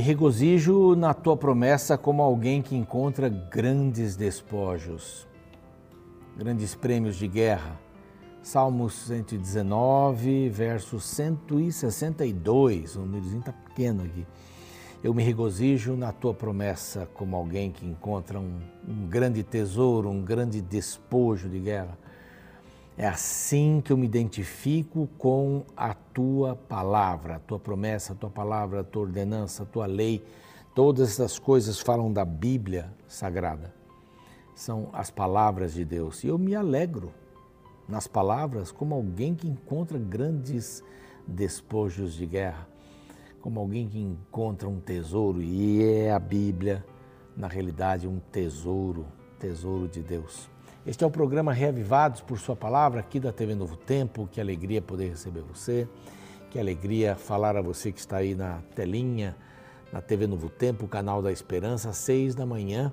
Me regozijo na tua promessa como alguém que encontra grandes despojos, grandes prêmios de guerra. Salmos 119, verso 162, o númerozinho está pequeno aqui. Eu me regozijo na tua promessa como alguém que encontra um, um grande tesouro, um grande despojo de guerra. É assim que eu me identifico com a tua palavra, a tua promessa, a tua palavra, a tua ordenança, a tua lei. Todas essas coisas falam da Bíblia Sagrada. São as palavras de Deus. E eu me alegro nas palavras como alguém que encontra grandes despojos de guerra, como alguém que encontra um tesouro. E é a Bíblia, na realidade, um tesouro, tesouro de Deus. Este é o programa Reavivados por Sua Palavra, aqui da TV Novo Tempo. Que alegria poder receber você, que alegria falar a você que está aí na telinha, na TV Novo Tempo, canal da Esperança, às seis da manhã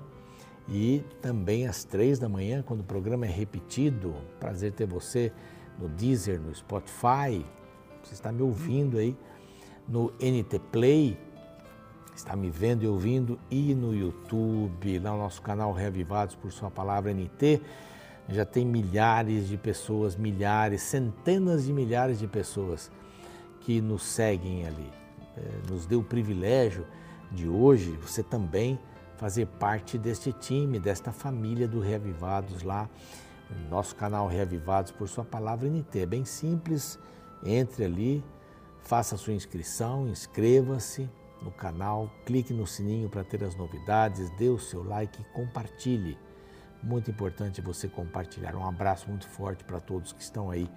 e também às três da manhã, quando o programa é repetido. Prazer ter você no Deezer, no Spotify, você está me ouvindo aí, no NT Play, está me vendo e ouvindo, e no YouTube, lá no nosso canal Reavivados por Sua Palavra NT. Já tem milhares de pessoas, milhares, centenas de milhares de pessoas que nos seguem ali. É, nos deu o privilégio de hoje você também fazer parte deste time, desta família do Reavivados lá, no nosso canal Reavivados por Sua Palavra NT. É bem simples, entre ali, faça a sua inscrição, inscreva-se no canal, clique no sininho para ter as novidades, dê o seu like e compartilhe. Muito importante você compartilhar. Um abraço muito forte para todos que estão aí,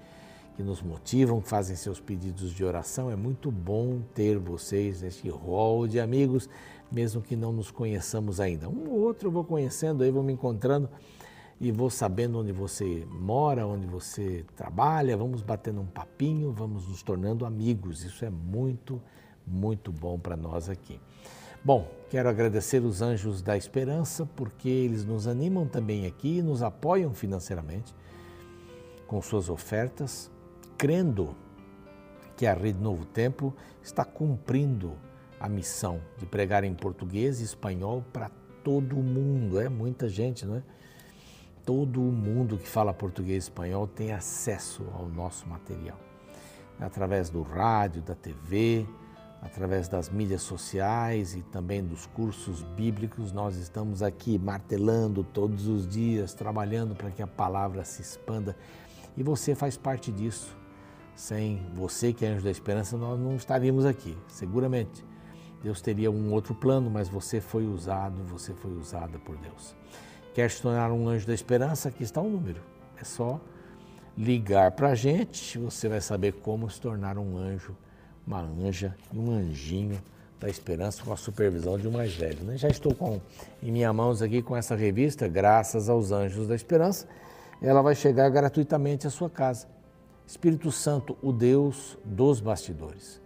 que nos motivam, fazem seus pedidos de oração. É muito bom ter vocês neste rol de amigos, mesmo que não nos conheçamos ainda. Um ou outro eu vou conhecendo aí, vou me encontrando e vou sabendo onde você mora, onde você trabalha, vamos batendo um papinho, vamos nos tornando amigos. Isso é muito importante muito bom para nós aqui. Bom, quero agradecer os Anjos da Esperança, porque eles nos animam também aqui nos apoiam financeiramente com suas ofertas, crendo que a Rede Novo Tempo está cumprindo a missão de pregar em português e espanhol para todo o mundo. É muita gente, não é? Todo o mundo que fala português e espanhol tem acesso ao nosso material. Através do rádio, da TV, através das mídias sociais e também dos cursos bíblicos, nós estamos aqui martelando todos os dias, trabalhando para que a palavra se expanda e você faz parte disso. Sem você, que é anjo da esperança, nós não estaríamos aqui, seguramente. Deus teria um outro plano, mas você foi usado, você foi usada por Deus. Quer se tornar um anjo da esperança? Aqui está o um número. É só ligar para a gente, você vai saber como se tornar um anjo uma anja e um anjinho da esperança com a supervisão de um mais velho. Né? Já estou com, em minhas mãos aqui com essa revista, graças aos anjos da esperança, ela vai chegar gratuitamente à sua casa. Espírito Santo, o Deus dos bastidores.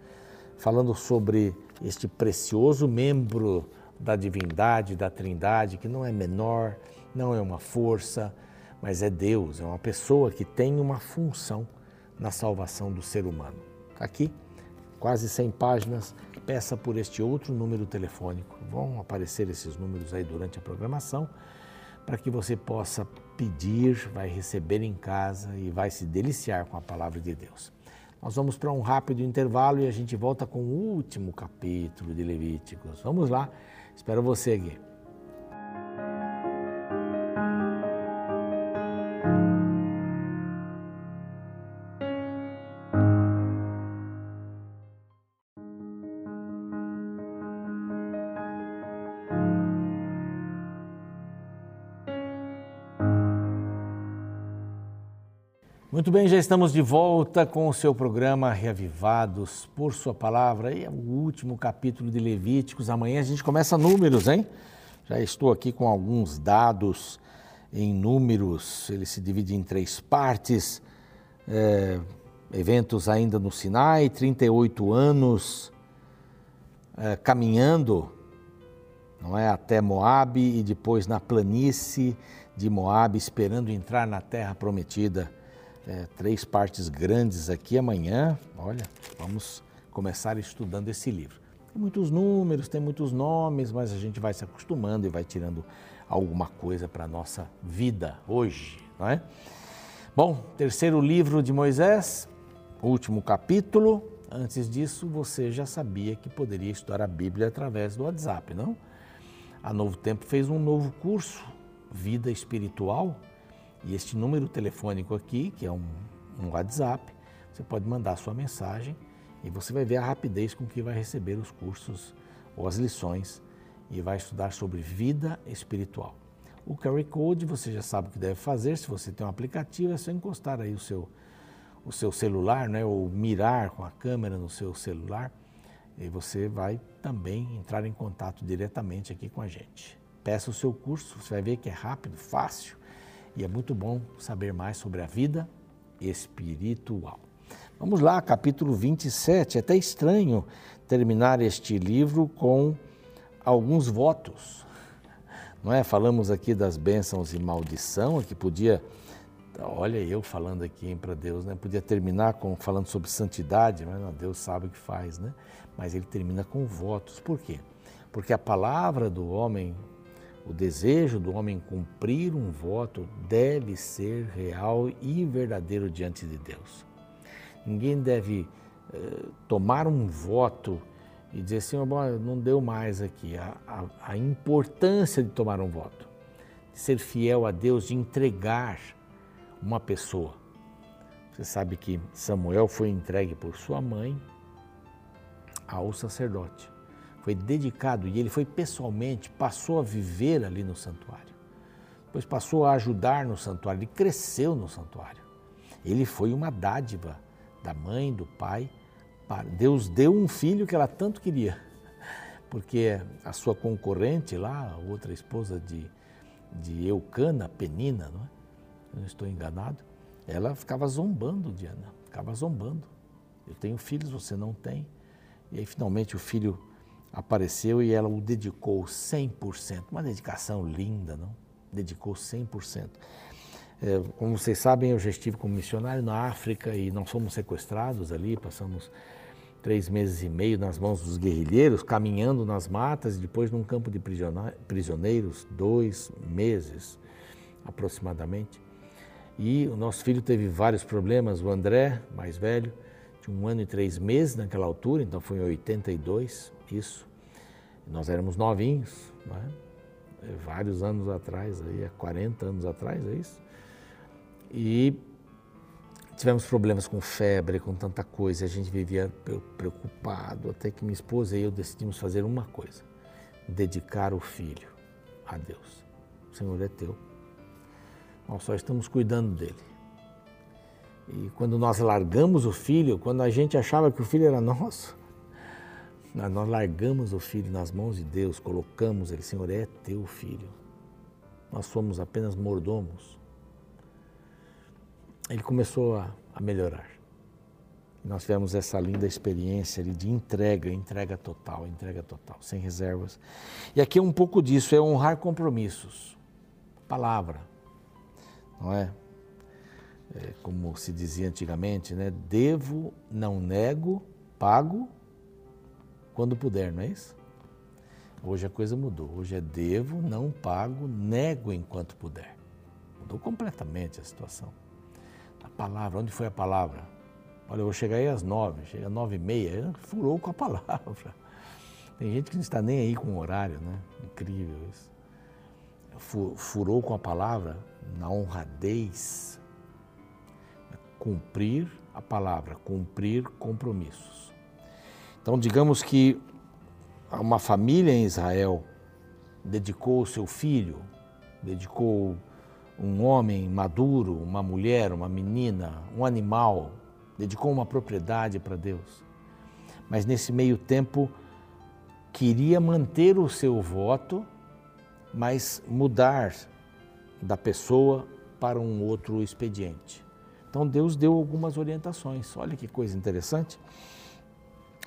Falando sobre este precioso membro da divindade, da trindade, que não é menor, não é uma força, mas é Deus, é uma pessoa que tem uma função na salvação do ser humano. Aqui quase 100 páginas, peça por este outro número telefônico. Vão aparecer esses números aí durante a programação para que você possa pedir, vai receber em casa e vai se deliciar com a palavra de Deus. Nós vamos para um rápido intervalo e a gente volta com o último capítulo de Levíticos. Vamos lá, espero você aqui. Muito bem, já estamos de volta com o seu programa Reavivados por Sua Palavra. E é o último capítulo de Levíticos. Amanhã a gente começa números, hein? Já estou aqui com alguns dados em números. Ele se divide em três partes. É, eventos ainda no Sinai, 38 anos é, caminhando, não é, até Moabe e depois na planície de Moabe, esperando entrar na terra prometida é, três partes grandes aqui amanhã. Olha, vamos começar estudando esse livro. Tem muitos números, tem muitos nomes, mas a gente vai se acostumando e vai tirando alguma coisa para a nossa vida hoje, não é? Bom, terceiro livro de Moisés, último capítulo. Antes disso, você já sabia que poderia estudar a Bíblia através do WhatsApp, não? A Novo Tempo fez um novo curso, Vida Espiritual, e este número telefônico aqui, que é um, um WhatsApp, você pode mandar sua mensagem e você vai ver a rapidez com que vai receber os cursos ou as lições e vai estudar sobre vida espiritual. O QR Code você já sabe o que deve fazer, se você tem um aplicativo é só encostar aí o seu, o seu celular, né, ou mirar com a câmera no seu celular e você vai também entrar em contato diretamente aqui com a gente. Peça o seu curso, você vai ver que é rápido, fácil e é muito bom saber mais sobre a vida espiritual. Vamos lá, capítulo 27. É até estranho terminar este livro com alguns votos. Não é? Falamos aqui das bênçãos e maldição, que podia, olha eu falando aqui para Deus, né? Podia terminar com falando sobre santidade, mas não, Deus sabe o que faz, né? Mas ele termina com votos. Por quê? Porque a palavra do homem o desejo do homem cumprir um voto deve ser real e verdadeiro diante de Deus. Ninguém deve eh, tomar um voto e dizer assim, oh, não deu mais aqui. A, a, a importância de tomar um voto, de ser fiel a Deus, de entregar uma pessoa. Você sabe que Samuel foi entregue por sua mãe ao sacerdote foi dedicado e ele foi pessoalmente, passou a viver ali no santuário. Depois passou a ajudar no santuário, ele cresceu no santuário. Ele foi uma dádiva da mãe, do pai. Deus deu um filho que ela tanto queria, porque a sua concorrente lá, a outra esposa de, de Eucana, Penina, não é? Eu não estou enganado, ela ficava zombando de Ana, ficava zombando. Eu tenho filhos, você não tem. E aí finalmente o filho apareceu e ela o dedicou 100%. Uma dedicação linda, não? Dedicou 100%. É, como vocês sabem, eu já estive como missionário na África e não fomos sequestrados ali, passamos três meses e meio nas mãos dos guerrilheiros, caminhando nas matas e depois num campo de prisioneiros, dois meses aproximadamente. E o nosso filho teve vários problemas, o André, mais velho, tinha um ano e três meses naquela altura, então foi em 82, isso. Nós éramos novinhos, né? vários anos atrás, aí, há 40 anos atrás, é isso? E tivemos problemas com febre, com tanta coisa, a gente vivia preocupado, até que minha esposa e eu decidimos fazer uma coisa: dedicar o filho a Deus. O Senhor é teu. Nós só estamos cuidando dele. E quando nós largamos o filho, quando a gente achava que o filho era nosso, nós largamos o filho nas mãos de Deus, colocamos ele, Senhor, é teu filho. Nós somos apenas mordomos. Ele começou a, a melhorar. Nós tivemos essa linda experiência de entrega, entrega total, entrega total, sem reservas. E aqui é um pouco disso, é honrar compromissos. Palavra, não é? é como se dizia antigamente, né? Devo, não nego, pago quando puder, não é isso? Hoje a coisa mudou. Hoje é devo, não pago, nego enquanto puder. Mudou completamente a situação. A palavra, onde foi a palavra? Olha, eu vou chegar aí às nove, chega às nove e meia, furou com a palavra. Tem gente que não está nem aí com o horário, né? Incrível isso. Furou com a palavra na honradez. Cumprir a palavra, cumprir compromissos. Então, digamos que uma família em Israel dedicou o seu filho, dedicou um homem maduro, uma mulher, uma menina, um animal, dedicou uma propriedade para Deus. Mas nesse meio tempo queria manter o seu voto, mas mudar da pessoa para um outro expediente. Então Deus deu algumas orientações. Olha que coisa interessante.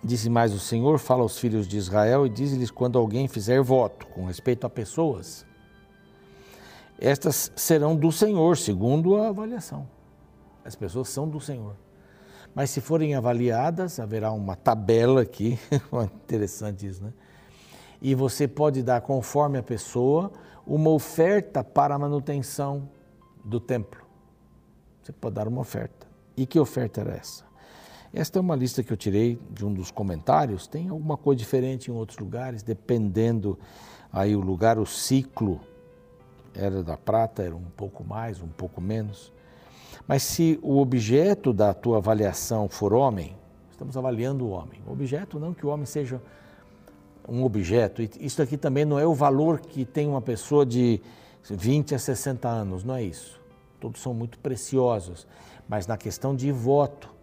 Disse mais o Senhor, fala aos filhos de Israel e diz-lhes quando alguém fizer voto com respeito a pessoas, estas serão do Senhor, segundo a avaliação. As pessoas são do Senhor. Mas se forem avaliadas, haverá uma tabela aqui, interessante isso, né? E você pode dar, conforme a pessoa, uma oferta para a manutenção do templo. Você pode dar uma oferta. E que oferta era essa? Esta é uma lista que eu tirei de um dos comentários. Tem alguma coisa diferente em outros lugares, dependendo aí o lugar, o ciclo era da prata, era um pouco mais, um pouco menos. Mas se o objeto da tua avaliação for homem, estamos avaliando o homem. O objeto não que o homem seja um objeto. Isso aqui também não é o valor que tem uma pessoa de 20 a 60 anos, não é isso. Todos são muito preciosos. Mas na questão de voto,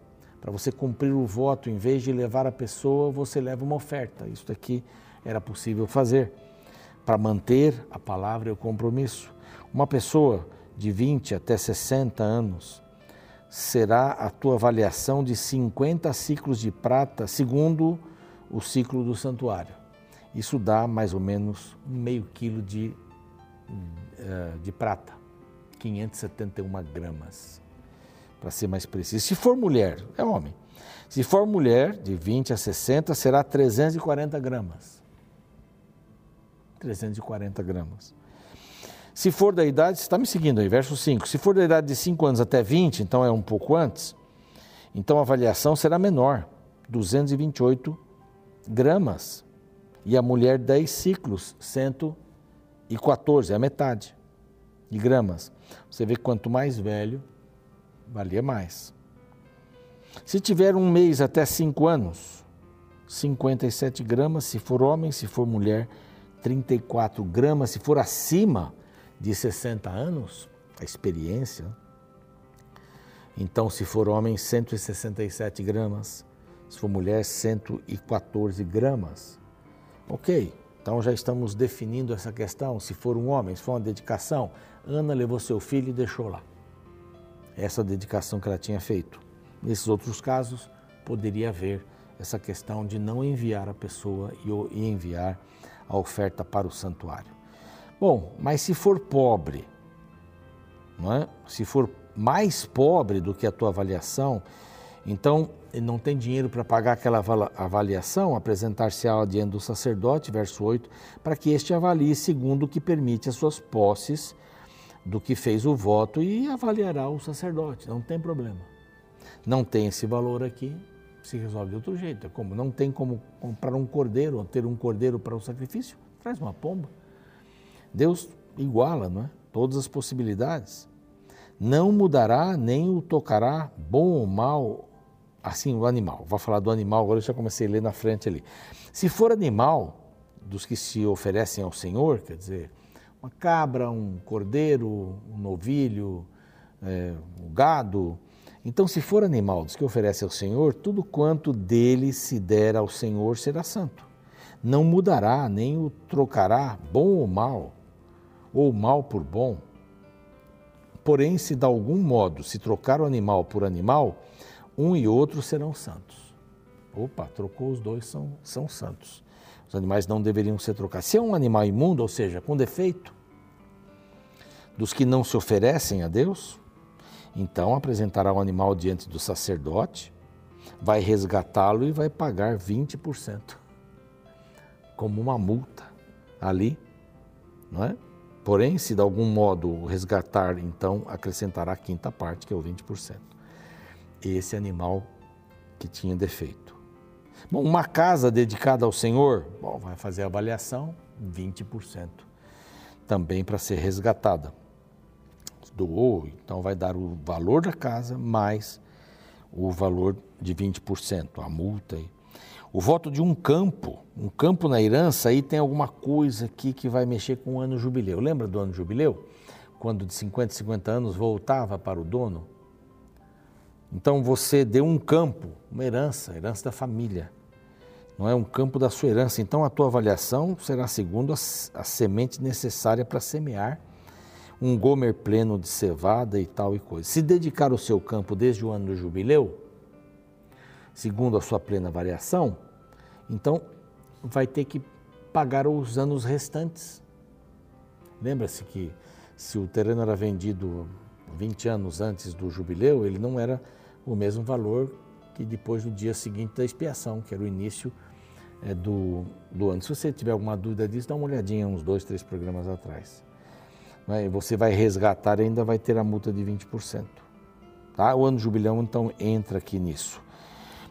para você cumprir o voto, em vez de levar a pessoa, você leva uma oferta. Isso aqui era possível fazer para manter a palavra e o compromisso. Uma pessoa de 20 até 60 anos será a tua avaliação de 50 ciclos de prata, segundo o ciclo do santuário. Isso dá mais ou menos meio quilo de, eh, de prata, 571 gramas, para ser mais preciso. Se for mulher, é homem. Se for mulher, de 20 a 60, será 340 gramas. 340 gramas. Se for da idade, você está me seguindo aí, verso 5. Se for da idade de 5 anos até 20, então é um pouco antes, então a avaliação será menor, 228 gramas. E a mulher, 10 ciclos, 114, é a metade de gramas. Você vê que quanto mais velho, valia mais. Se tiver um mês até 5 anos, 57 gramas, se for homem, se for mulher, 34 gramas, se for acima, de 60 anos, a experiência. Então, se for homem, 167 gramas. Se for mulher, 114 gramas. Ok, então já estamos definindo essa questão. Se for um homem, se for uma dedicação, Ana levou seu filho e deixou lá. Essa dedicação que ela tinha feito. Nesses outros casos, poderia haver essa questão de não enviar a pessoa e enviar a oferta para o santuário. Bom, mas se for pobre, não é? se for mais pobre do que a tua avaliação, então ele não tem dinheiro para pagar aquela avaliação, apresentar-se-á diante do sacerdote, verso 8, para que este avalie segundo o que permite as suas posses do que fez o voto e avaliará o sacerdote, não tem problema. Não tem esse valor aqui, se resolve de outro jeito. É como não tem como comprar um cordeiro ou ter um cordeiro para o sacrifício, traz uma pomba. Deus iguala não é? todas as possibilidades. Não mudará nem o tocará, bom ou mal, assim, o animal. Vou falar do animal, agora eu já comecei a ler na frente ali. Se for animal, dos que se oferecem ao Senhor, quer dizer, uma cabra, um cordeiro, um novilho, é, um gado. Então, se for animal dos que oferece ao Senhor, tudo quanto dele se der ao Senhor será santo. Não mudará, nem o trocará, bom ou mal ou mal por bom. Porém, se de algum modo se trocar o animal por animal, um e outro serão santos. Opa, trocou os dois, são, são santos. Os animais não deveriam ser trocados. Se é um animal imundo, ou seja, com defeito, dos que não se oferecem a Deus, então apresentará o animal diante do sacerdote, vai resgatá-lo e vai pagar 20%, como uma multa ali, não é? Porém, se de algum modo resgatar, então acrescentará a quinta parte, que é o 20%. Esse animal que tinha defeito. Bom, uma casa dedicada ao Senhor, bom, vai fazer a avaliação, 20% também para ser resgatada. Doou, então vai dar o valor da casa mais o valor de 20%, a multa o voto de um campo, um campo na herança, aí tem alguma coisa aqui que vai mexer com o ano jubileu. Lembra do ano jubileu? Quando de 50 em 50 anos voltava para o dono? Então você deu um campo, uma herança, herança da família. Não é um campo da sua herança. Então a tua avaliação será segundo a, a semente necessária para semear um gomer pleno de cevada e tal e coisa. Se dedicar o seu campo desde o ano do jubileu, segundo a sua plena variação, então, vai ter que pagar os anos restantes. Lembra-se que se o terreno era vendido 20 anos antes do jubileu, ele não era o mesmo valor que depois do dia seguinte da expiação, que era o início é, do, do ano. Se você tiver alguma dúvida disso, dá uma olhadinha uns dois, três programas atrás. Né? Você vai resgatar ainda vai ter a multa de 20%. Tá? O ano jubilão, então, entra aqui nisso.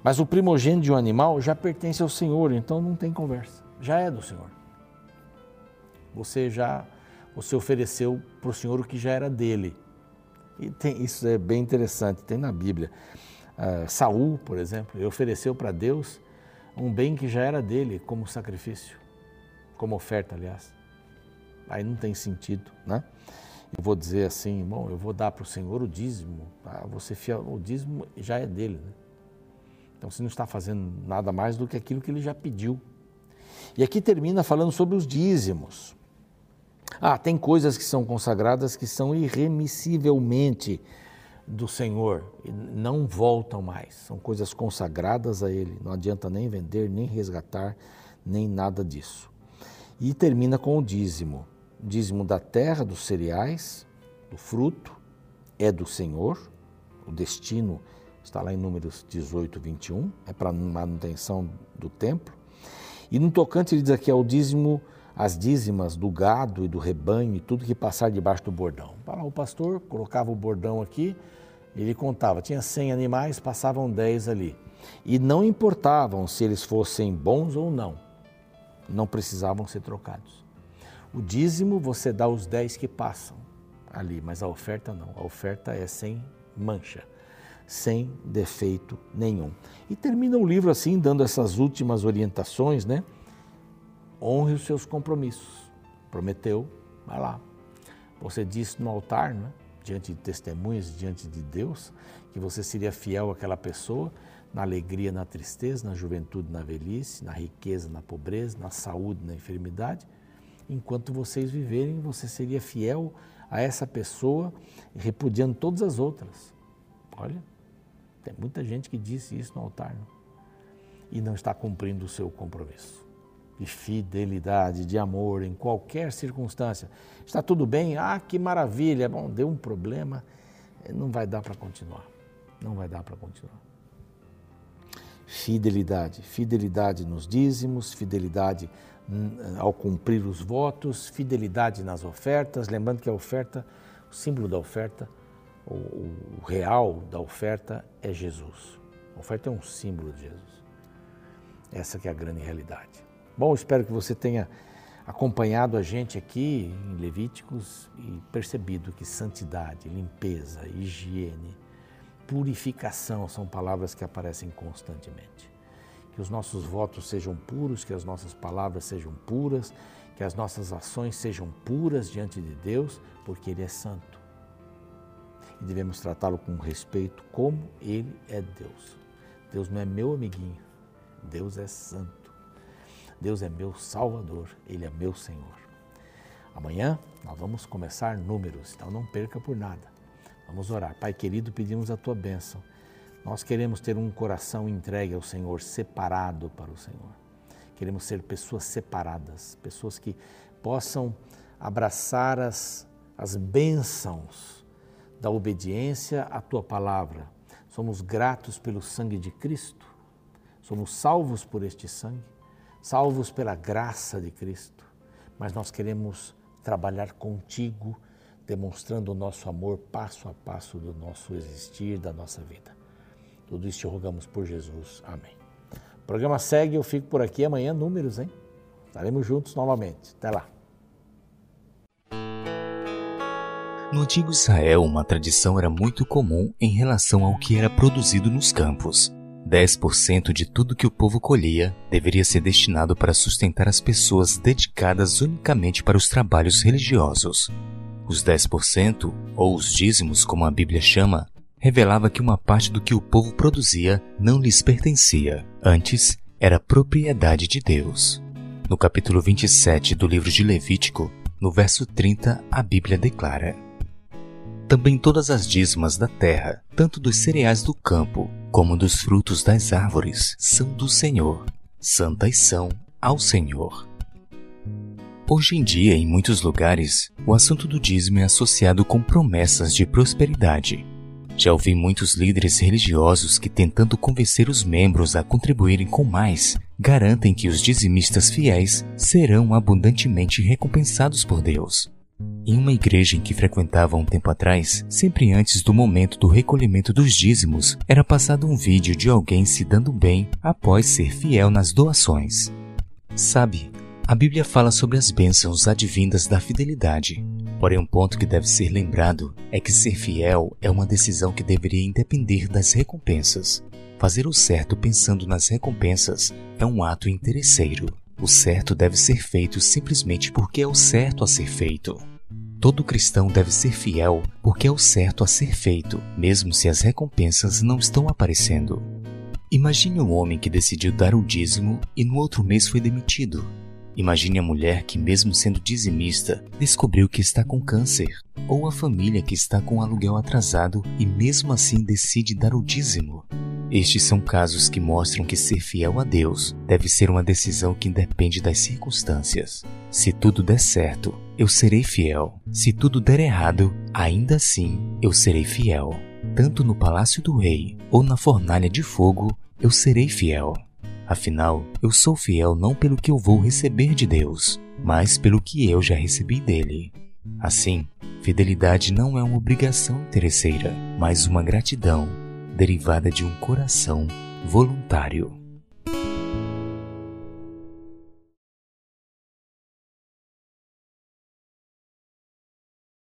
Mas o primogênito de um animal já pertence ao Senhor, então não tem conversa. Já é do Senhor. Você já você ofereceu para o Senhor o que já era dele. E tem, isso é bem interessante, tem na Bíblia. Uh, Saul, por exemplo, ofereceu para Deus um bem que já era dele como sacrifício, como oferta, aliás. Aí não tem sentido, né? Eu vou dizer assim, bom, eu vou dar para o Senhor o dízimo, tá? você fiel, o dízimo já é dele, né? Então você não está fazendo nada mais do que aquilo que ele já pediu. E aqui termina falando sobre os dízimos. Ah, tem coisas que são consagradas que são irremissivelmente do Senhor não voltam mais. São coisas consagradas a Ele. Não adianta nem vender, nem resgatar, nem nada disso. E termina com o dízimo. O dízimo da terra, dos cereais, do fruto, é do Senhor. O destino está lá em Números 18, 21, é para manutenção do templo. E no tocante, ele diz aqui, ao dízimo as dízimas do gado e do rebanho e tudo que passar debaixo do bordão. O pastor colocava o bordão aqui, ele contava, tinha 100 animais, passavam 10 ali. E não importavam se eles fossem bons ou não, não precisavam ser trocados. O dízimo você dá os 10 que passam ali, mas a oferta não. A oferta é sem mancha, sem defeito nenhum. E termina o livro assim, dando essas últimas orientações, né? Honre os seus compromissos. Prometeu, vai lá. Você disse no altar, né, diante de testemunhas, diante de Deus, que você seria fiel àquela pessoa na alegria, na tristeza, na juventude, na velhice, na riqueza, na pobreza, na saúde, na enfermidade. Enquanto vocês viverem, você seria fiel a essa pessoa, repudiando todas as outras. Olha, tem muita gente que disse isso no altar né? e não está cumprindo o seu compromisso de fidelidade, de amor em qualquer circunstância. Está tudo bem? Ah, que maravilha! Bom, deu um problema, eh, não vai dar para continuar. Não vai dar para continuar. Fidelidade, fidelidade nos dízimos, fidelidade hum, ao cumprir os votos, fidelidade nas ofertas. Lembrando que a oferta, o símbolo da oferta, o, real da oferta é Jesus. A oferta é um símbolo de Jesus. Essa que é a grande realidade. Bom, espero que você tenha acompanhado a gente aqui em Levíticos e percebido que santidade, limpeza, higiene, purificação são palavras que aparecem constantemente. Que os nossos votos sejam puros, que as nossas palavras sejam puras, que as nossas ações sejam puras diante de Deus, porque Ele é santo. E devemos tratá-lo com respeito, como Ele é Deus. Deus não é meu amiguinho, Deus é santo. Deus é meu Salvador, Ele é meu Senhor. Amanhã nós vamos começar números, então não perca por nada. Vamos orar. Pai querido, pedimos a tua bênção. Nós queremos ter um coração entregue ao Senhor, separado para o Senhor. Queremos ser pessoas separadas, pessoas que possam abraçar as, as bênçãos da obediência à tua palavra. Somos gratos pelo sangue de Cristo, somos salvos por este sangue salvos pela graça de Cristo, mas nós queremos trabalhar contigo, demonstrando o nosso amor passo a passo do nosso existir, da nossa vida. Tudo isso te rogamos por Jesus. Amém. O programa segue, eu fico por aqui amanhã, números, hein? Estaremos juntos novamente. Até lá. No antigo Israel, uma tradição era muito comum em relação ao que era produzido nos campos. 10% de tudo que o povo colhia deveria ser destinado para sustentar as pessoas dedicadas unicamente para os trabalhos religiosos. Os 10%, ou os dízimos como a Bíblia chama, revelava que uma parte do que o povo produzia não lhes pertencia, antes era propriedade de Deus. No capítulo 27 do livro de Levítico, no verso 30, a Bíblia declara: Também todas as dízimas da terra, tanto dos cereais do campo como dos frutos das árvores, são do Senhor. Santas são ao Senhor. Hoje em dia, em muitos lugares, o assunto do dízimo é associado com promessas de prosperidade. Já ouvi muitos líderes religiosos que, tentando convencer os membros a contribuírem com mais, garantem que os dizimistas fiéis serão abundantemente recompensados por Deus. Em uma igreja em que frequentava um tempo atrás, sempre antes do momento do recolhimento dos dízimos, era passado um vídeo de alguém se dando bem após ser fiel nas doações. Sabe, a Bíblia fala sobre as bênçãos advindas da fidelidade. Porém, um ponto que deve ser lembrado é que ser fiel é uma decisão que deveria independer das recompensas. Fazer o certo pensando nas recompensas é um ato interesseiro. O certo deve ser feito simplesmente porque é o certo a ser feito. Todo cristão deve ser fiel porque é o certo a ser feito, mesmo se as recompensas não estão aparecendo. Imagine um homem que decidiu dar o dízimo e no outro mês foi demitido. Imagine a mulher que, mesmo sendo dizimista, descobriu que está com câncer, ou a família que está com aluguel atrasado e mesmo assim decide dar o dízimo. Estes são casos que mostram que ser fiel a Deus deve ser uma decisão que independe das circunstâncias. Se tudo der certo, eu serei fiel. Se tudo der errado, ainda assim eu serei fiel. Tanto no palácio do rei ou na fornalha de fogo, eu serei fiel. Afinal, eu sou fiel não pelo que eu vou receber de Deus, mas pelo que eu já recebi dele. Assim, fidelidade não é uma obrigação interesseira, mas uma gratidão derivada de um coração voluntário.